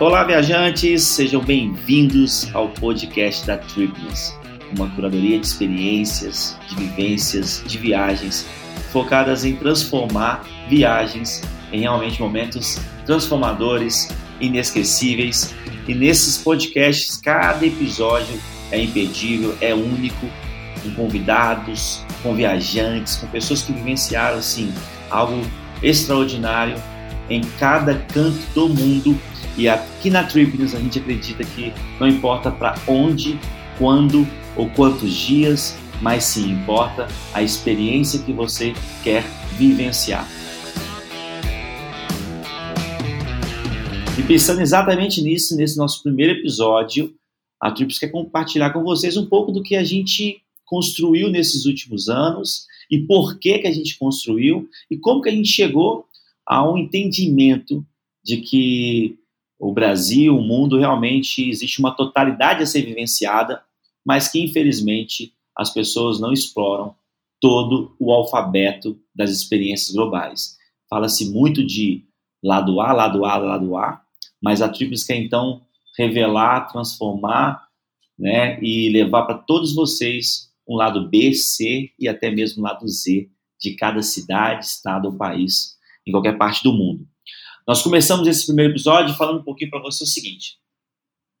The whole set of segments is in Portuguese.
Olá, viajantes, sejam bem-vindos ao podcast da Tripness, uma curadoria de experiências, de vivências, de viagens focadas em transformar viagens em realmente momentos transformadores, inesquecíveis. E nesses podcasts, cada episódio é impedível, é único, com convidados, com viajantes, com pessoas que vivenciaram assim algo extraordinário em cada canto do mundo e aqui na Tripnews a gente acredita que não importa para onde, quando ou quantos dias, mas sim importa a experiência que você quer vivenciar. E pensando exatamente nisso, nesse nosso primeiro episódio, a Trips quer compartilhar com vocês um pouco do que a gente construiu nesses últimos anos e por que, que a gente construiu e como que a gente chegou a um entendimento de que o Brasil, o mundo, realmente existe uma totalidade a ser vivenciada, mas que infelizmente as pessoas não exploram todo o alfabeto das experiências globais. Fala-se muito de lado A, lado A, lado A, mas a Trips quer então revelar, transformar né, e levar para todos vocês um lado B, C e até mesmo um lado Z de cada cidade, estado ou país em qualquer parte do mundo. Nós começamos esse primeiro episódio falando um pouquinho para você o seguinte: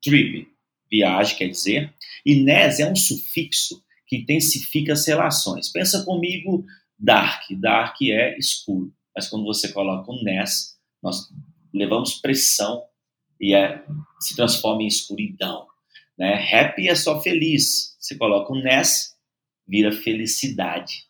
trip, viagem, quer dizer, e nes é um sufixo que intensifica as relações. Pensa comigo, dark. Dark é escuro, mas quando você coloca um nes, nós levamos pressão e é, se transforma em escuridão. Né? Happy é só feliz. Você coloca um nes, vira felicidade.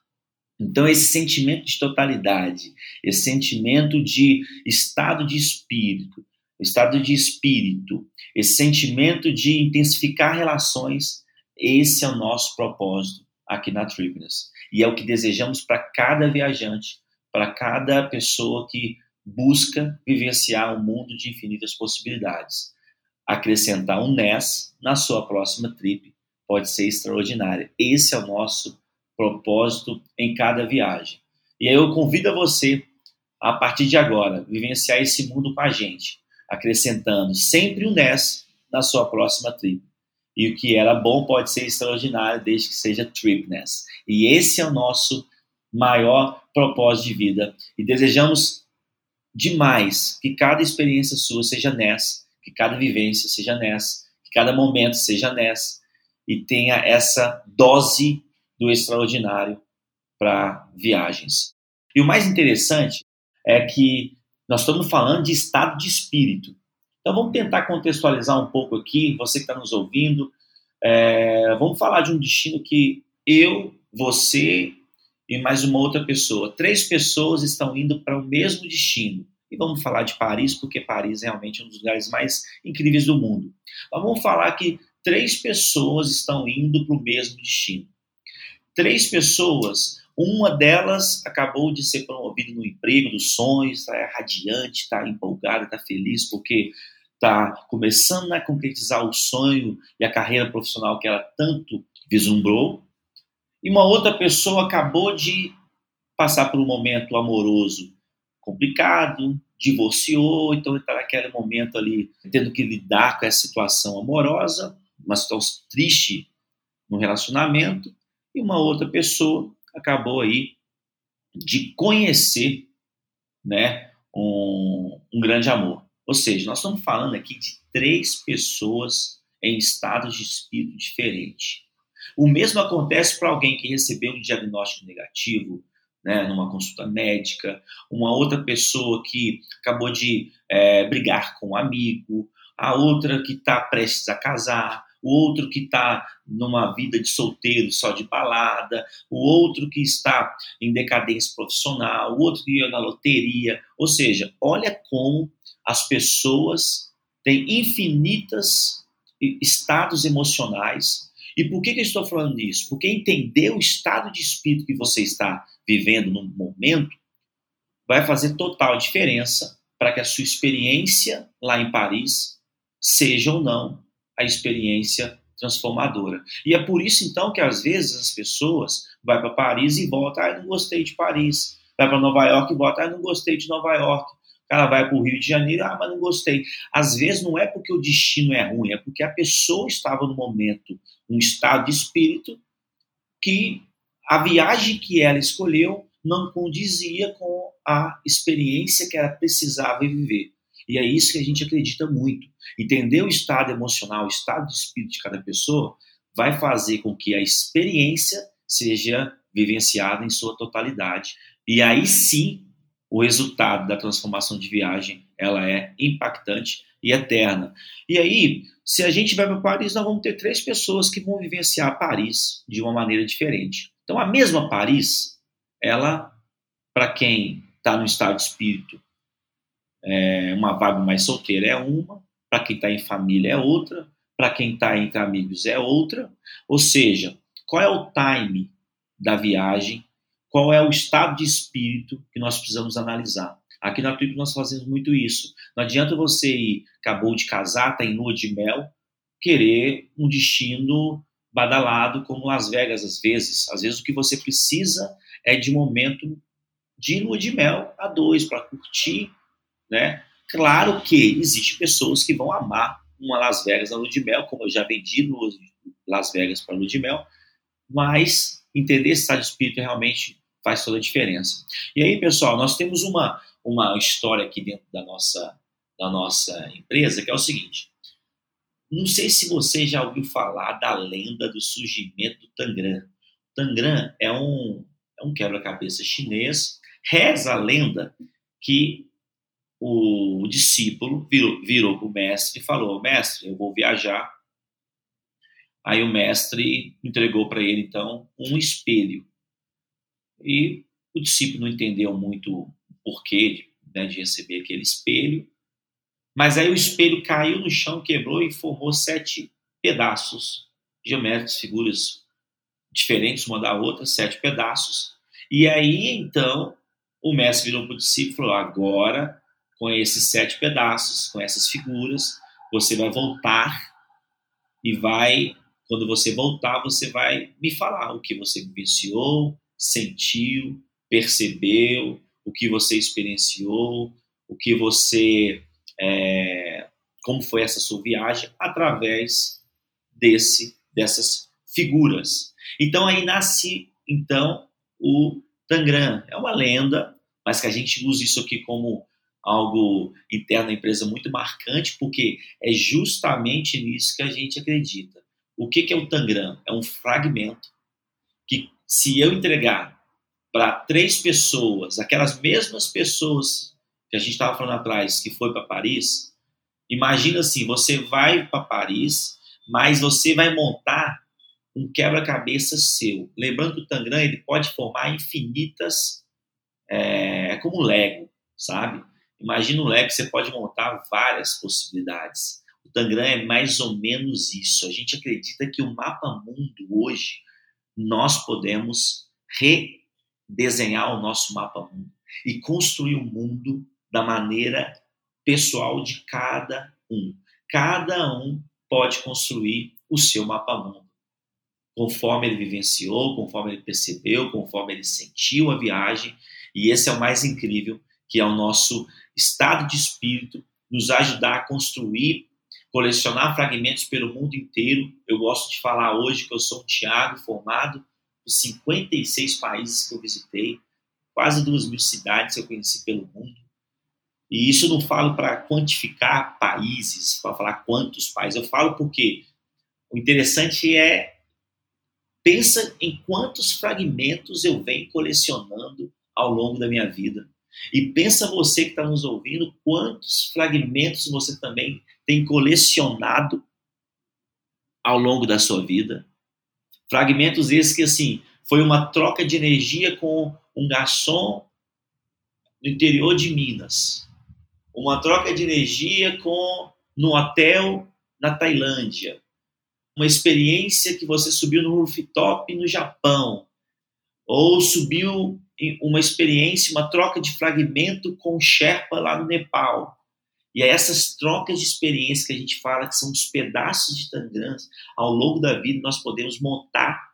Então, esse sentimento de totalidade, esse sentimento de estado de espírito, estado de espírito, esse sentimento de intensificar relações, esse é o nosso propósito aqui na Tripness. E é o que desejamos para cada viajante, para cada pessoa que busca vivenciar um mundo de infinitas possibilidades. Acrescentar um NES na sua próxima trip pode ser extraordinária. Esse é o nosso propósito em cada viagem. E aí eu convido a você, a partir de agora, vivenciar esse mundo com a gente, acrescentando sempre um NES na sua próxima trip. E o que era bom pode ser extraordinário desde que seja tripness. E esse é o nosso maior propósito de vida. E desejamos demais que cada experiência sua seja NES, que cada vivência seja NES, que cada momento seja NES e tenha essa dose do extraordinário para viagens. E o mais interessante é que nós estamos falando de estado de espírito. Então vamos tentar contextualizar um pouco aqui, você que está nos ouvindo. É, vamos falar de um destino que eu, você e mais uma outra pessoa, três pessoas estão indo para o mesmo destino. E vamos falar de Paris, porque Paris é realmente um dos lugares mais incríveis do mundo. Mas vamos falar que três pessoas estão indo para o mesmo destino três pessoas. Uma delas acabou de ser promovida no emprego dos sonhos, está radiante, está empolgada, está feliz porque está começando a concretizar o sonho e a carreira profissional que ela tanto vislumbrou. E uma outra pessoa acabou de passar por um momento amoroso complicado, divorciou, então está naquele momento ali tendo que lidar com essa situação amorosa, uma situação triste no relacionamento e uma outra pessoa acabou aí de conhecer né, um, um grande amor. Ou seja, nós estamos falando aqui de três pessoas em estados de espírito diferente. O mesmo acontece para alguém que recebeu um diagnóstico negativo, né, numa consulta médica, uma outra pessoa que acabou de é, brigar com um amigo, a outra que está prestes a casar, o outro que está numa vida de solteiro só de balada, o outro que está em decadência profissional, o outro que ia na loteria. Ou seja, olha como as pessoas têm infinitas estados emocionais. E por que, que eu estou falando isso? Porque entender o estado de espírito que você está vivendo no momento vai fazer total diferença para que a sua experiência lá em Paris seja ou não a experiência transformadora. E é por isso, então, que às vezes as pessoas vão para Paris e voltam, ah, não gostei de Paris. Vai para Nova York e voltam, ah, não gostei de Nova York. cara vai para o Rio de Janeiro, ah, mas não gostei. Às vezes não é porque o destino é ruim, é porque a pessoa estava no momento, um estado de espírito que a viagem que ela escolheu não condizia com a experiência que ela precisava viver. E é isso que a gente acredita muito. Entender o estado emocional, o estado de espírito de cada pessoa, vai fazer com que a experiência seja vivenciada em sua totalidade. E aí sim, o resultado da transformação de viagem, ela é impactante e eterna. E aí, se a gente vai para Paris, nós vamos ter três pessoas que vão vivenciar Paris de uma maneira diferente. Então, a mesma Paris, ela, para quem está no estado de espírito, é uma vibe mais solteira é uma, para quem está em família é outra, para quem está entre amigos é outra. Ou seja, qual é o time da viagem, qual é o estado de espírito que nós precisamos analisar. Aqui na Trip nós fazemos muito isso. Não adianta você ir, acabou de casar, está em lua de mel, querer um destino badalado como Las Vegas às vezes. Às vezes o que você precisa é de momento de lua de mel a dois para curtir, né? Claro que existe pessoas que vão amar uma Las Vegas na lua de mel, como eu já vendi Las Vegas para lua de mel, mas entender esse estado de espírito realmente faz toda a diferença. E aí, pessoal, nós temos uma, uma história aqui dentro da nossa, da nossa empresa que é o seguinte. Não sei se você já ouviu falar da lenda do surgimento do Tangram. Tangram é um, é um quebra-cabeça chinês. Reza a lenda que o discípulo virou, virou para o mestre e falou: Mestre, eu vou viajar. Aí o mestre entregou para ele, então, um espelho. E o discípulo não entendeu muito o porquê né, de receber aquele espelho. Mas aí o espelho caiu no chão, quebrou e formou sete pedaços geométricos, figuras diferentes uma da outra, sete pedaços. E aí, então, o mestre virou para o discípulo e falou: agora, com esses sete pedaços, com essas figuras, você vai voltar e vai, quando você voltar, você vai me falar o que você vivenciou, sentiu, percebeu, o que você experienciou, o que você. É, como foi essa sua viagem, através desse, dessas figuras. Então aí nasce então o Tangram. É uma lenda, mas que a gente usa isso aqui como algo interno da empresa muito marcante, porque é justamente nisso que a gente acredita. O que, é o Tangram? É um fragmento que, se eu entregar para três pessoas, aquelas mesmas pessoas que a gente estava falando atrás, que foi para Paris, imagina assim: você vai para Paris, mas você vai montar um quebra-cabeça seu. Lembrando que o Tangram ele pode formar infinitas, é, é como Lego, sabe? Imagina um Lego, você pode montar várias possibilidades. O Tangram é mais ou menos isso. A gente acredita que o mapa mundo hoje nós podemos redesenhar o nosso mapa mundo e construir o um mundo da maneira pessoal de cada um. Cada um pode construir o seu mapa mundo conforme ele vivenciou, conforme ele percebeu, conforme ele sentiu a viagem. E esse é o mais incrível, que é o nosso estado de espírito, nos ajudar a construir, colecionar fragmentos pelo mundo inteiro. Eu gosto de falar hoje que eu sou um Tiago formado por 56 países que eu visitei, quase duas mil cidades que eu conheci pelo mundo. E isso não falo para quantificar países, para falar quantos países. Eu falo porque o interessante é Pensa em quantos fragmentos eu venho colecionando ao longo da minha vida. E pensa você que está nos ouvindo, quantos fragmentos você também tem colecionado ao longo da sua vida. Fragmentos esses que, assim, foi uma troca de energia com um garçom no interior de Minas. Uma troca de energia com no hotel na Tailândia uma experiência que você subiu no rooftop no Japão, ou subiu uma experiência, uma troca de fragmento com Sherpa lá no Nepal. E é essas trocas de experiência que a gente fala que são os pedaços de Tangrams, ao longo da vida nós podemos montar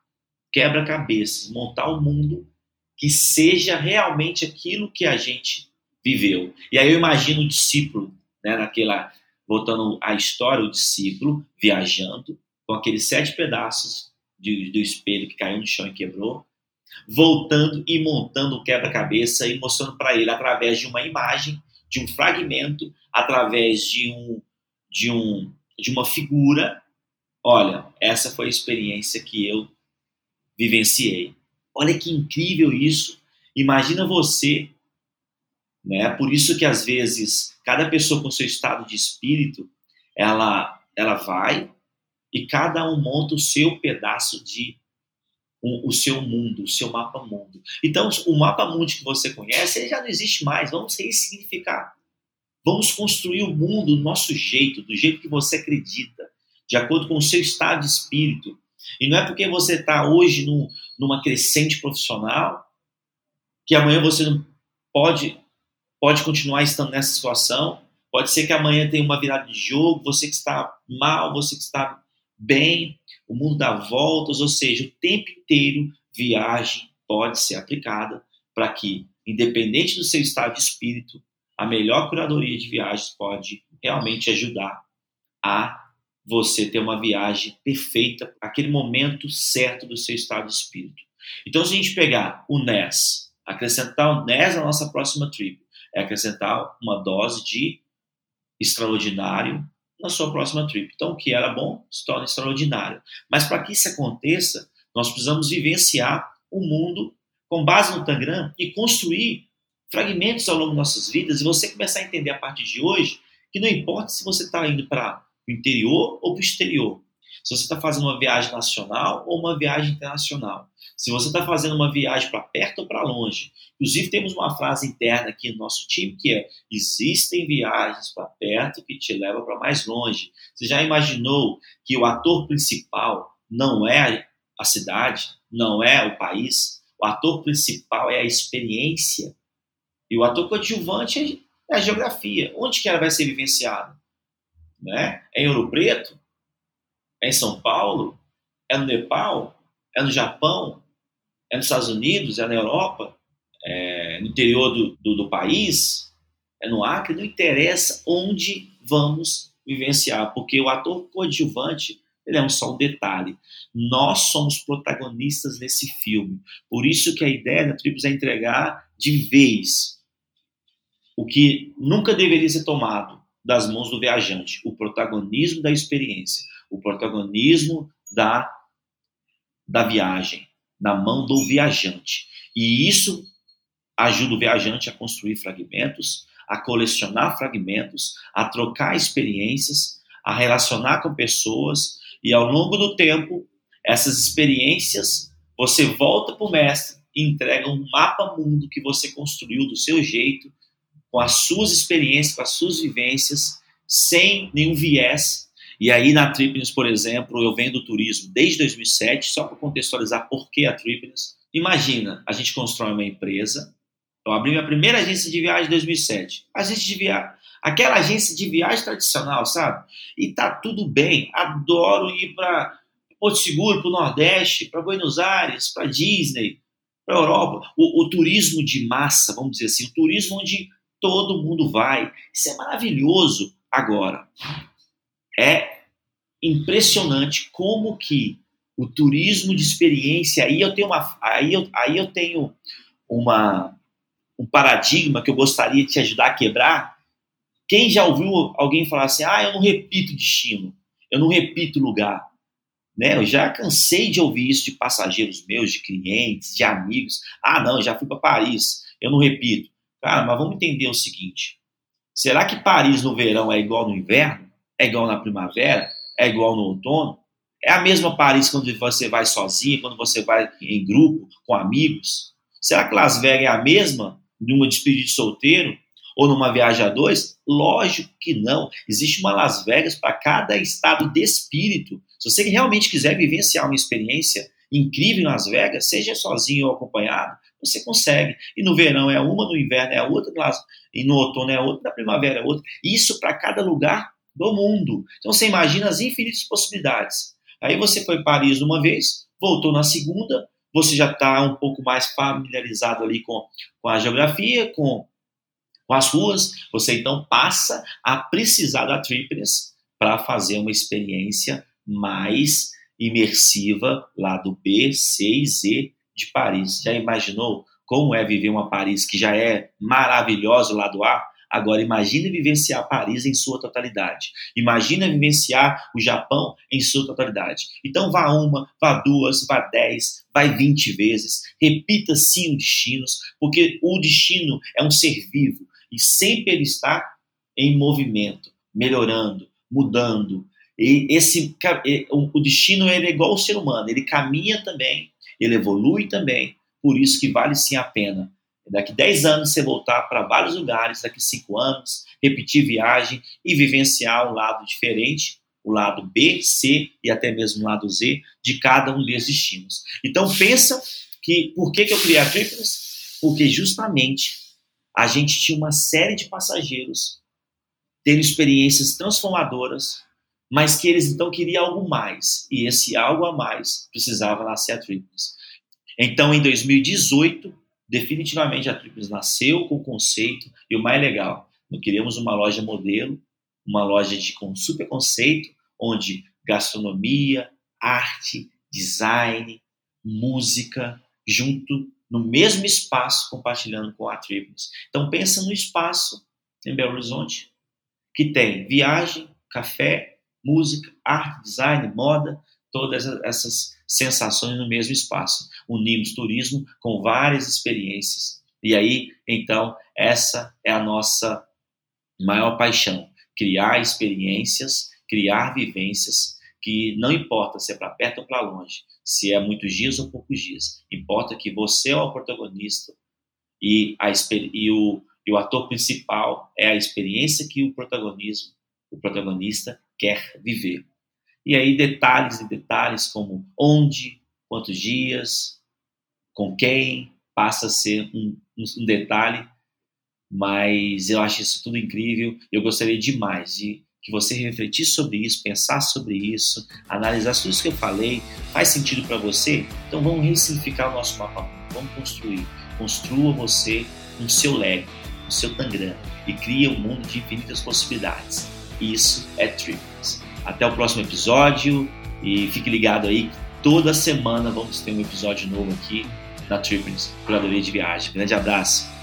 quebra-cabeças, montar um mundo que seja realmente aquilo que a gente viveu. E aí eu imagino o discípulo, né, naquela, voltando à história, o discípulo viajando com aqueles sete pedaços de, do espelho que caiu no chão e quebrou, voltando e montando o quebra-cabeça e mostrando para ele através de uma imagem, de um fragmento, através de um de um de uma figura. Olha, essa foi a experiência que eu vivenciei. Olha que incrível isso. Imagina você, né? Por isso que às vezes cada pessoa com seu estado de espírito, ela ela vai e cada um monta o seu pedaço de o, o seu mundo, o seu mapa mundo. Então, o mapa mundo que você conhece, ele já não existe mais. Vamos ressignificar. Vamos construir o mundo do nosso jeito, do jeito que você acredita, de acordo com o seu estado de espírito. E não é porque você está hoje num, numa crescente profissional que amanhã você não pode, pode continuar estando nessa situação. Pode ser que amanhã tenha uma virada de jogo, você que está mal, você que está bem, o mundo dá voltas, ou seja, o tempo inteiro viagem pode ser aplicada para que, independente do seu estado de espírito, a melhor curadoria de viagens pode realmente ajudar a você ter uma viagem perfeita, aquele momento certo do seu estado de espírito. Então, se a gente pegar o NES, acrescentar o NES na nossa próxima trip, é acrescentar uma dose de extraordinário na sua próxima trip. Então, o que era bom se torna extraordinário. Mas para que isso aconteça, nós precisamos vivenciar o mundo com base no Tangram e construir fragmentos ao longo de nossas vidas e você começar a entender a partir de hoje que não importa se você está indo para o interior ou para o exterior, se você está fazendo uma viagem nacional ou uma viagem internacional, se você está fazendo uma viagem para perto ou para longe. Inclusive, temos uma frase interna aqui no nosso time que é: existem viagens para perto que te levam para mais longe. Você já imaginou que o ator principal não é a cidade, não é o país? O ator principal é a experiência. E o ator coadjuvante é a geografia. Onde que ela vai ser vivenciada? Né? É em Ouro Preto? É em São Paulo? É no Nepal? É no Japão? É nos Estados Unidos? É na Europa? É no interior do, do, do país? É no Acre? Não interessa onde vamos vivenciar, porque o ator coadjuvante ele é um só um detalhe. Nós somos protagonistas nesse filme. Por isso que a ideia da Tribus é entregar de vez o que nunca deveria ser tomado das mãos do viajante, o protagonismo da experiência o protagonismo da, da viagem, na mão do viajante. E isso ajuda o viajante a construir fragmentos, a colecionar fragmentos, a trocar experiências, a relacionar com pessoas, e ao longo do tempo, essas experiências, você volta para o mestre e entrega um mapa mundo que você construiu do seu jeito, com as suas experiências, com as suas vivências, sem nenhum viés, e aí na Tripnes, por exemplo, eu vendo turismo desde 2007, só para contextualizar por que a Tripnes. Imagina, a gente constrói uma empresa. Eu abri minha primeira agência de viagem em 2007. Agência de viagem, aquela agência de viagem tradicional, sabe? E tá tudo bem. Adoro ir para Porto Seguro, para o Nordeste, para Buenos Aires, para Disney, para Europa. O, o turismo de massa, vamos dizer assim, o turismo onde todo mundo vai. Isso é maravilhoso. Agora, é impressionante como que o turismo de experiência, aí eu tenho uma, aí eu, aí eu tenho uma, um paradigma que eu gostaria de te ajudar a quebrar. Quem já ouviu alguém falar assim, ah, eu não repito destino, eu não repito lugar, né? Eu já cansei de ouvir isso de passageiros meus, de clientes, de amigos. Ah, não, já fui para Paris, eu não repito. Cara, mas vamos entender o seguinte: será que Paris no verão é igual no inverno? É igual na primavera, é igual no outono. É a mesma Paris quando você vai sozinho, quando você vai em grupo, com amigos. Será que Las Vegas é a mesma numa despedida de solteiro ou numa viagem a dois? Lógico que não. Existe uma Las Vegas para cada estado de espírito. Se você realmente quiser vivenciar uma experiência incrível em Las Vegas, seja sozinho ou acompanhado, você consegue. E no verão é uma, no inverno é outra, e no outono é outra, na primavera é outra. Isso para cada lugar do mundo. Então você imagina as infinitas possibilidades. Aí você foi Paris uma vez, voltou na segunda, você já está um pouco mais familiarizado ali com, com a geografia, com com as ruas, você então passa a precisar da Trípolis para fazer uma experiência mais imersiva lá do B, C e Z de Paris. Já imaginou como é viver uma Paris que já é maravilhosa lá do A? Agora imagine vivenciar Paris em sua totalidade. Imagina vivenciar o Japão em sua totalidade. Então vá uma, vá duas, vá dez, vai vinte vezes. Repita sim o destino, porque o destino é um ser vivo e sempre ele está em movimento, melhorando, mudando. E esse o destino ele é igual ao ser humano, ele caminha também, ele evolui também, por isso que vale sim a pena. Daqui 10 anos você voltar para vários lugares, daqui 5 anos, repetir viagem e vivenciar um lado diferente, o lado B, C e até mesmo o lado Z de cada um desses destinos. Então pensa que por que, que eu criei a Triplus? Porque justamente a gente tinha uma série de passageiros tendo experiências transformadoras, mas que eles então queriam algo mais, e esse algo a mais precisava nascer a Triples. Então, em 2018, definitivamente a Triples nasceu com o conceito, e o mais legal, nós queríamos uma loja modelo, uma loja de com super conceito, onde gastronomia, arte, design, música, junto no mesmo espaço compartilhando com a Tribus. Então pensa no espaço em Belo Horizonte que tem viagem, café, música, arte, design, moda, todas essas sensações no mesmo espaço. Unimos turismo com várias experiências. E aí, então, essa é a nossa maior paixão: criar experiências, criar vivências que não importa se é para perto ou para longe, se é muitos dias ou poucos dias. Importa que você é o protagonista e, a, e, o, e o ator principal é a experiência que o protagonismo, o protagonista quer viver. E aí detalhes e detalhes como onde, quantos dias, com quem, passa a ser um, um detalhe, mas eu acho isso tudo incrível. Eu gostaria demais de que você refletisse sobre isso, pensasse sobre isso, analisasse tudo isso que eu falei, faz sentido para você? Então vamos ressignificar o nosso mapa vamos construir. Construa você um seu Lego, um seu Tangram e cria um mundo de infinitas possibilidades. Isso é Triplets. Até o próximo episódio e fique ligado aí, toda semana vamos ter um episódio novo aqui na Triplets, Curadoria de Viagem. Grande abraço!